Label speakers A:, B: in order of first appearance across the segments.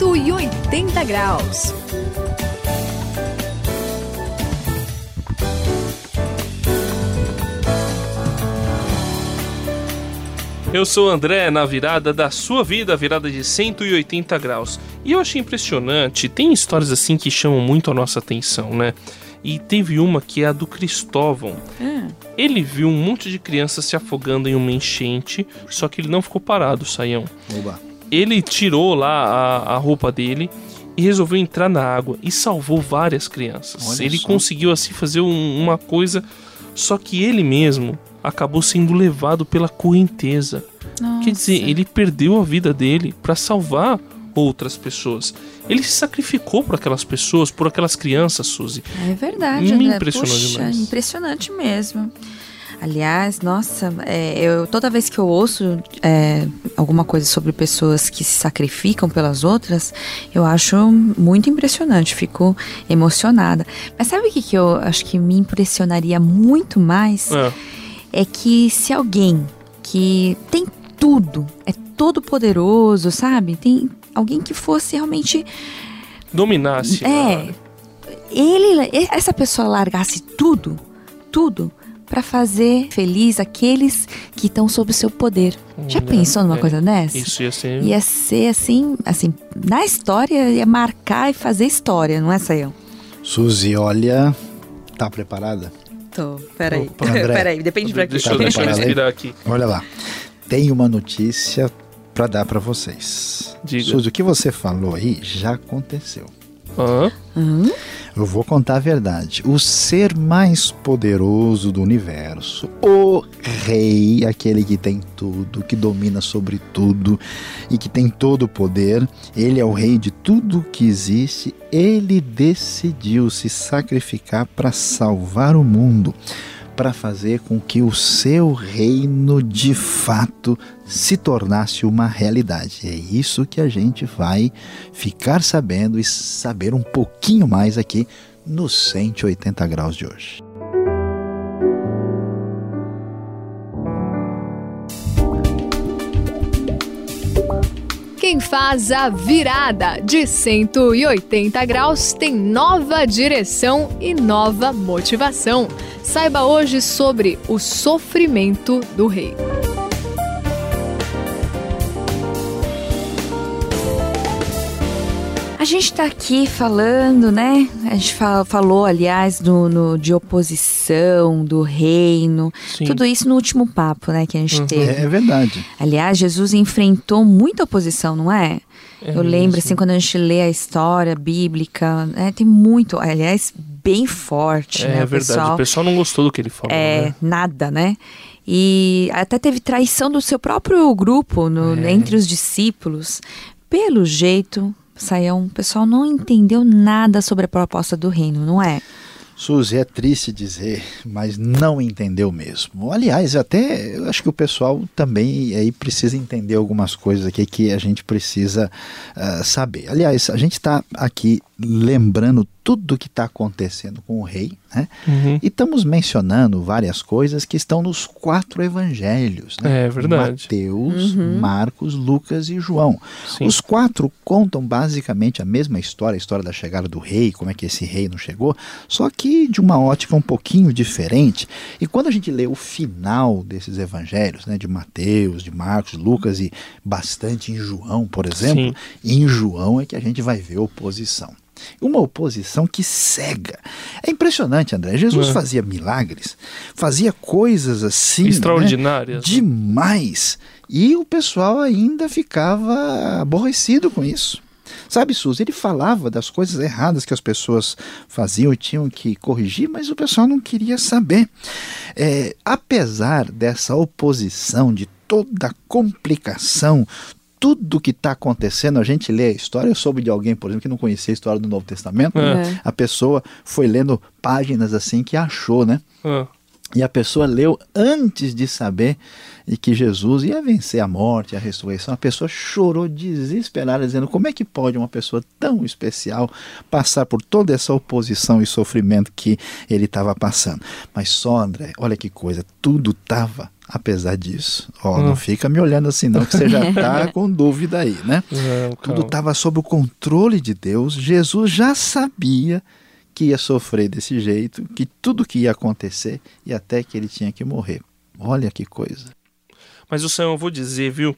A: 180 graus.
B: Eu sou o André, na virada da sua vida, virada de 180 graus. E eu achei impressionante, tem histórias assim que chamam muito a nossa atenção, né? E teve uma que é a do Cristóvão.
C: Hum.
B: Ele viu um monte de crianças se afogando em uma enchente, só que ele não ficou parado, Saião.
D: Oba.
B: Ele tirou lá a, a roupa dele e resolveu entrar na água e salvou várias crianças.
D: Olha
B: ele
D: só.
B: conseguiu assim fazer um- uma coisa, só que ele mesmo acabou sendo levado pela correnteza. Quer dizer, ele perdeu a vida dele para salvar outras pessoas. Ele se sacrificou por aquelas pessoas, por aquelas crianças, Suzy.
C: É verdade,
B: Me
C: André.
B: impressionou
C: Puxa,
B: demais.
C: impressionante mesmo. Aliás, nossa, é, eu, toda vez que eu ouço é, alguma coisa sobre pessoas que se sacrificam pelas outras, eu acho muito impressionante, fico emocionada. Mas sabe o que, que eu acho que me impressionaria muito mais?
B: É,
C: é que se alguém que tem tudo, é todo poderoso, sabe? Tem alguém que fosse realmente
B: dominasse.
C: é, ele, essa pessoa largasse tudo, tudo pra fazer feliz aqueles que estão sob o seu poder. Já
B: Olha,
C: pensou numa
B: é,
C: coisa dessa?
B: Isso ia ser.
C: Ia ser assim, assim, na história ia marcar e fazer história, não é, Sayão?
D: Suzy, olha, tá preparada?
C: Tô, peraí.
B: Opa,
D: André.
C: peraí, depende pra.
B: Deixa,
D: Tá
B: eu- deixa eu respirar aqui.
D: Olha lá. Tem uma notícia pra dar pra vocês.
B: Diga.
D: Suzy, o que você falou aí já aconteceu.
B: Hã?
C: Hum?
D: Eu vou contar a verdade. O ser mais poderoso do universo, o rei, aquele que tem tudo, que domina sobre tudo e que tem todo o poder, ele é o rei de tudo que existe. Ele decidiu se sacrificar para salvar o mundo, para fazer com que o seu reino de fato se tornasse uma realidade. É isso que a gente vai ficar sabendo e saber um pouquinho mais aqui no 180 graus de hoje.
A: Quem faz a virada de 180 graus tem nova direção e nova motivação. Saiba hoje sobre o sofrimento do rei.
C: A gente tá aqui falando, né? A gente fa- falou, aliás, do, no- de oposição, do reino,
B: Sim.
C: tudo isso no último papo, né, que a gente
B: Uhum.
C: teve.
D: É, é verdade.
C: Aliás, Jesus enfrentou muita oposição, não é?
B: É
C: Eu lembro,
B: mesmo.
C: assim, quando a gente lê a história bíblica, né, tem muito, aliás, bem forte,
B: É,
C: né? O
B: verdade.
C: pessoal,
B: O pessoal não gostou do que ele falou.
C: é,
B: né?
C: nada, né? E até teve traição do seu próprio grupo, no-
B: É.
C: entre os discípulos. Pelo jeito, Saião, o pessoal não entendeu nada sobre a proposta do reino, não é?
D: Suzy, é triste dizer, mas não entendeu mesmo. Aliás, até eu acho que o pessoal também aí precisa entender algumas coisas aqui que a gente precisa ah, saber. Aliás, a gente está aqui lembrando tudo o que está acontecendo com o rei, né?
B: Uhum.
D: E estamos mencionando várias coisas que estão nos quatro evangelhos. Né?
B: É verdade.
D: Mateus, Marcos, Lucas e João.
B: Sim.
D: Os quatro contam basicamente a mesma história, a história da chegada do rei, como é que esse reino chegou, só que de uma ótica um pouquinho diferente. E quando a gente lê o final desses evangelhos, né, de Mateus, de Marcos, Lucas e bastante em João, por exemplo, em João é que a gente vai ver oposição. Uma oposição que cega. É impressionante, André. Jesus
B: É.
D: fazia milagres, fazia coisas assim. né,
B: Extraordinárias. né?
D: demais. E o pessoal ainda ficava aborrecido com isso. Sabe, Suzy, ele falava das coisas erradas que as pessoas faziam e tinham que corrigir, mas o pessoal não queria saber. É, apesar dessa oposição, de toda a complicação, tudo que está acontecendo, a gente lê a história. Eu soube de alguém, por exemplo, que não conhecia a história do Novo Testamento.
C: É.
D: A pessoa foi lendo páginas assim que achou, né?
B: Ah,
D: E a pessoa leu antes de saber e que Jesus ia vencer a morte, a ressurreição. A pessoa chorou desesperada, dizendo: como é que pode uma pessoa tão especial passar por toda essa oposição e sofrimento que ele estava passando? Mas só, André, olha que coisa, tudo estava apesar disso. Ó, oh, não fica me olhando assim não, que você já tá com dúvida aí, né? Não, Tudo estava sob o controle de Deus. Jesus já sabia que ia sofrer desse jeito, que tudo que ia acontecer e até que ele tinha que morrer. Olha que coisa.
B: Mas o Senhor, eu vou dizer, viu?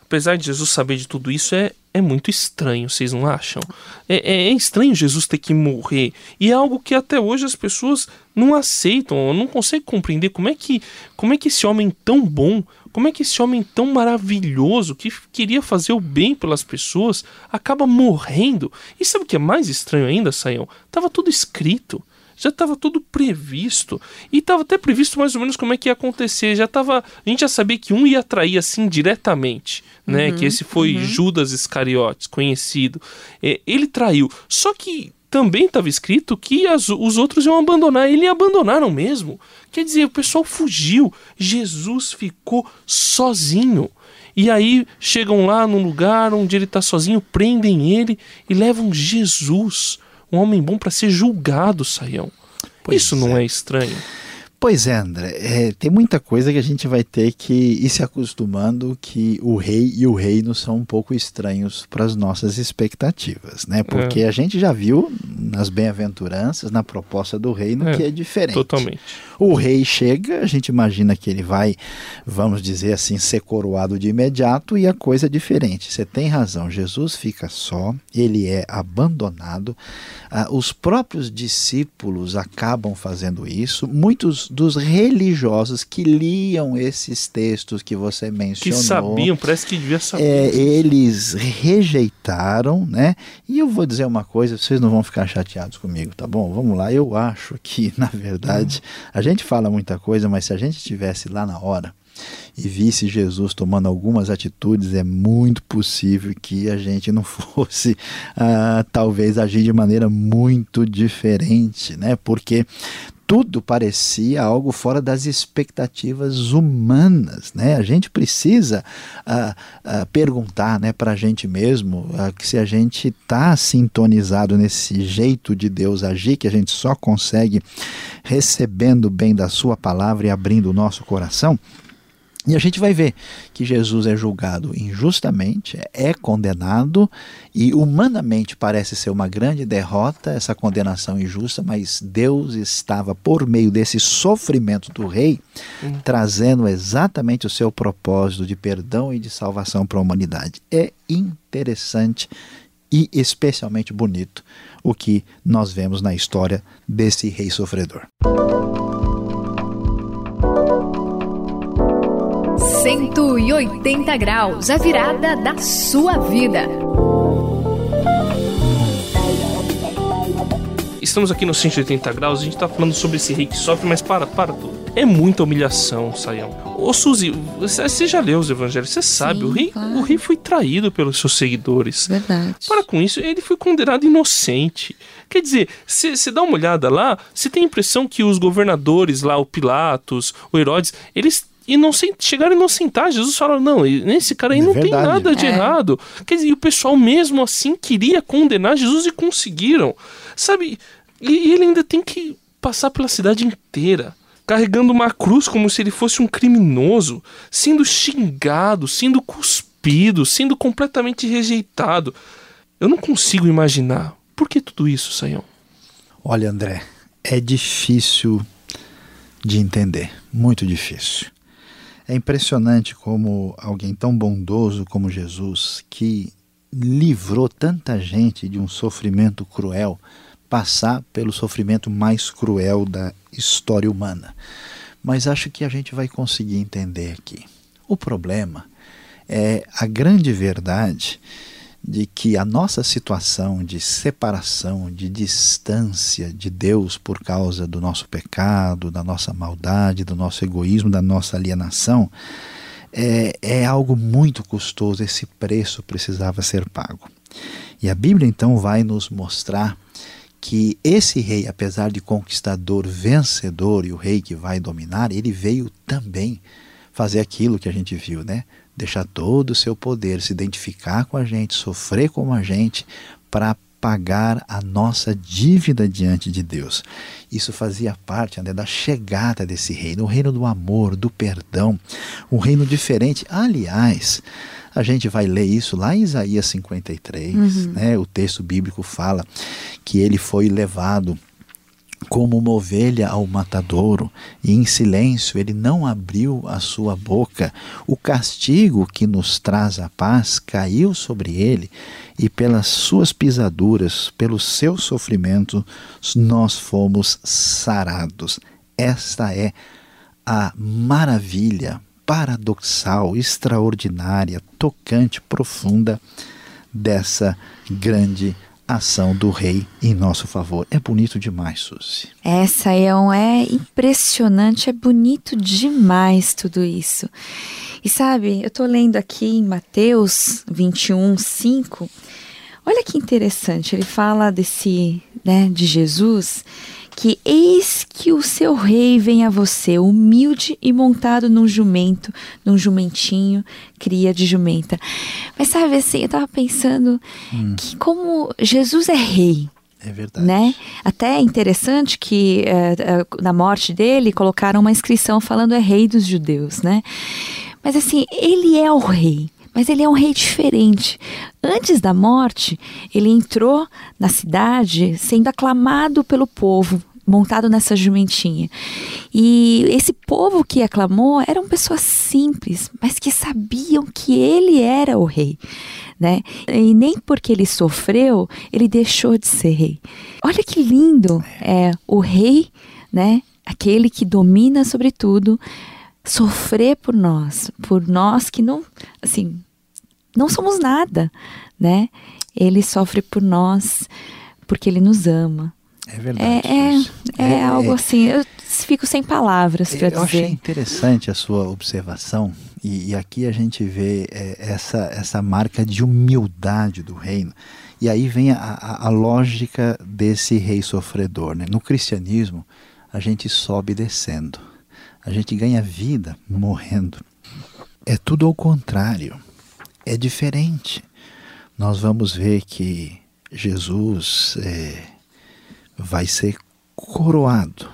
B: Apesar de Jesus saber de tudo isso, é, é muito estranho, vocês não acham? É, é, é, estranho Jesus ter que morrer. E é algo que até hoje as pessoas não aceitam, não conseguem compreender como é que, como é que esse homem tão bom, como é que esse homem tão maravilhoso, que queria fazer o bem pelas pessoas, acaba morrendo. E sabe o que é mais estranho ainda, Saião? Tava tudo escrito já estava tudo previsto. E estava até previsto mais ou menos como é que ia acontecer. Já tava, a gente já sabia que um ia trair assim diretamente, né? Uhum, que esse foi uhum. Judas Iscariotes, conhecido. É, ele traiu. Só que também estava escrito que as, os outros iam abandonar. Ele abandonaram mesmo. Quer dizer, o pessoal fugiu. Jesus ficou sozinho. E aí chegam lá num lugar onde ele está sozinho, prendem ele e levam Jesus um homem bom para ser julgado, Saião. Pois Isso não é. é estranho?
D: Pois é, André. É, tem muita coisa que a gente vai ter que ir se acostumando que o rei e o reino são um pouco estranhos para as nossas expectativas, né? Porque é. a gente já viu nas bem-aventuranças, na proposta do reino, é, que é diferente.
B: Totalmente.
D: O rei chega, a gente imagina que ele vai, vamos dizer assim, ser coroado de imediato e a coisa é diferente. Você tem razão, Jesus fica só, ele é abandonado. Ah, os próprios discípulos acabam fazendo isso. Muitos dos religiosos que liam esses textos que você mencionou.
B: Que sabiam, parece que devia saber.
D: É, eles rejeitaram, né? E eu vou dizer uma coisa, vocês não vão ficar chateados comigo, tá bom? Vamos lá, eu acho que, na verdade, a gente fala muita coisa, mas se a gente estivesse lá na hora e visse Jesus tomando algumas atitudes, é muito possível que a gente não fosse, uh, talvez, agir de maneira muito diferente, né? Porque tudo parecia algo fora das expectativas humanas. Né? A gente precisa uh, uh, perguntar né, para a gente mesmo uh, que se a gente está sintonizado nesse jeito de Deus agir, que a gente só consegue recebendo bem da Sua palavra e abrindo o nosso coração. E a gente vai ver que Jesus é julgado injustamente, é condenado e humanamente parece ser uma grande derrota essa condenação injusta, mas Deus estava por meio desse sofrimento do rei hum. trazendo exatamente o seu propósito de perdão e de salvação para a humanidade. É interessante e especialmente bonito o que nós vemos na história desse rei sofredor.
A: 180 graus, a virada da sua vida.
B: Estamos aqui no 180 graus, a gente tá falando sobre esse rei que sofre, mas para, para tudo. É muita humilhação, Saião. Ô Suzy, você já leu os evangelhos, você sabe, Sim, o, rei, claro. o rei foi traído pelos seus seguidores.
C: Verdade.
B: Para com isso, ele foi condenado inocente. Quer dizer, você dá uma olhada lá, você tem a impressão que os governadores lá, o Pilatos, o Herodes, eles e não chegaram a inocentar. Jesus falou: não, esse cara aí é não verdade. tem nada de é. errado. Quer dizer, e o pessoal mesmo assim queria condenar Jesus e conseguiram. Sabe? E, e ele ainda tem que passar pela cidade inteira carregando uma cruz como se ele fosse um criminoso, sendo xingado, sendo cuspido, sendo completamente rejeitado. Eu não consigo imaginar. Por que tudo isso, Saião?
D: Olha, André, é difícil de entender, muito difícil. É impressionante como alguém tão bondoso como Jesus, que livrou tanta gente de um sofrimento cruel, passar pelo sofrimento mais cruel da história humana. Mas acho que a gente vai conseguir entender aqui. O problema é a grande verdade de que a nossa situação de separação, de distância de Deus por causa do nosso pecado, da nossa maldade, do nosso egoísmo, da nossa alienação, é, é algo muito custoso. Esse preço precisava ser pago. E a Bíblia então vai nos mostrar que esse rei, apesar de conquistador, vencedor e o rei que vai dominar, ele veio também fazer aquilo que a gente viu, né? Deixar todo o seu poder, se identificar com a gente, sofrer como a gente, para pagar a nossa dívida diante de Deus. Isso fazia parte né, da chegada desse reino, o reino do amor, do perdão, um reino diferente. Aliás, a gente vai ler isso lá em Isaías 53, uhum. né? O texto bíblico fala que ele foi levado como uma ovelha ao matadouro, e em silêncio ele não abriu a sua boca. O castigo que nos traz a paz caiu sobre ele, e pelas suas pisaduras, pelo seu sofrimento, nós fomos sarados. Esta é a maravilha paradoxal, extraordinária, tocante, profunda dessa grande ação do rei em nosso favor. É bonito demais, Suzy.
C: Essa é, um, é impressionante, é bonito demais tudo isso. E sabe, eu estou lendo aqui em Mateus 21, 5. Olha que interessante, ele fala desse, né, de Jesus que eis que o seu rei vem a você, humilde e montado num jumento, num jumentinho, cria de jumenta. Mas sabe assim, eu estava pensando hum. que como Jesus é rei,
D: é verdade.
C: Né? Até é interessante que uh, uh, na morte dele colocaram uma inscrição falando é rei dos judeus, né? Mas assim, ele é o rei mas ele é um rei diferente. Antes da morte, ele entrou na cidade sendo aclamado pelo povo, montado nessa jumentinha. E esse povo que aclamou eram pessoas simples, mas que sabiam que ele era o rei. Né? E nem porque ele sofreu, ele deixou de ser rei. Olha que lindo é o rei, né? Aquele que domina sobre tudo, sofrer por nós, por nós que não, assim, não somos nada, né? Ele sofre por nós porque ele nos ama.
D: É verdade.
C: É, é, é, é algo é. assim, eu fico sem palavras para dizer. Eu
D: achei interessante a sua observação, e, e aqui a gente vê é, essa, essa marca de humildade do reino. E aí vem a, a, a lógica desse rei sofredor. Né? No cristianismo, a gente sobe descendo, a gente ganha vida morrendo. É tudo ao contrário é diferente. Nós vamos ver que Jesus é, vai ser coroado.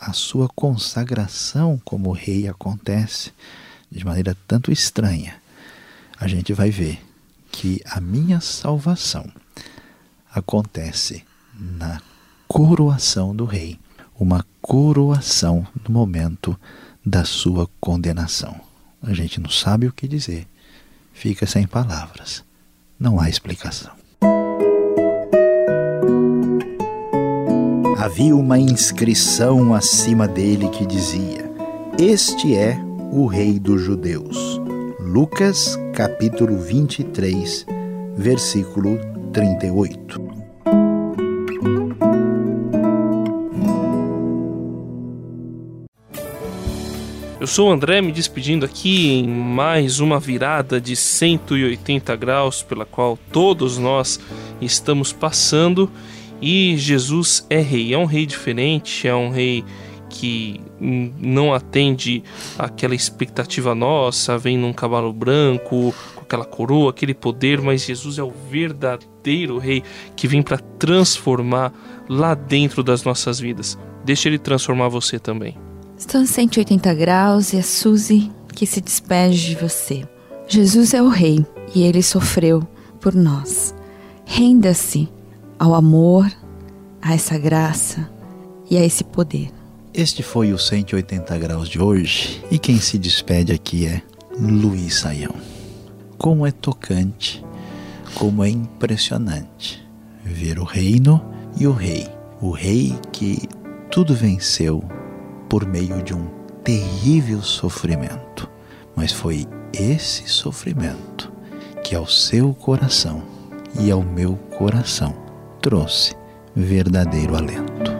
D: A sua consagração como rei acontece de maneira tanto estranha. A gente vai ver que a minha salvação acontece na coroação do rei, uma coroação no momento da sua condenação. A gente não sabe o que dizer, fica sem palavras. Não há explicação. Havia uma inscrição acima dele que dizia: Este é o Rei dos Judeus. Lucas, capítulo 23, versículo 38.
B: Eu sou o André, me despedindo aqui em mais uma virada de 180 graus pela qual todos nós estamos passando. E Jesus é rei, é um rei diferente, é um rei que não atende aquela expectativa nossa, vem num cavalo branco, com aquela coroa, aquele poder, mas Jesus é o verdadeiro rei que vem para transformar lá dentro das nossas vidas. Deixa ele transformar você também.
C: Em 180 graus e é Suzy que se despede de você. Jesus é o Rei e ele sofreu por nós. Renda-se ao amor, a essa graça e a esse poder.
D: Este foi o 180 graus de hoje e quem se despede aqui é Luiz Saião. Como é tocante, como é impressionante ver o reino e o rei, o rei que tudo venceu por meio de um terrível sofrimento. Mas foi esse sofrimento que ao seu coração e ao meu coração trouxe verdadeiro alento.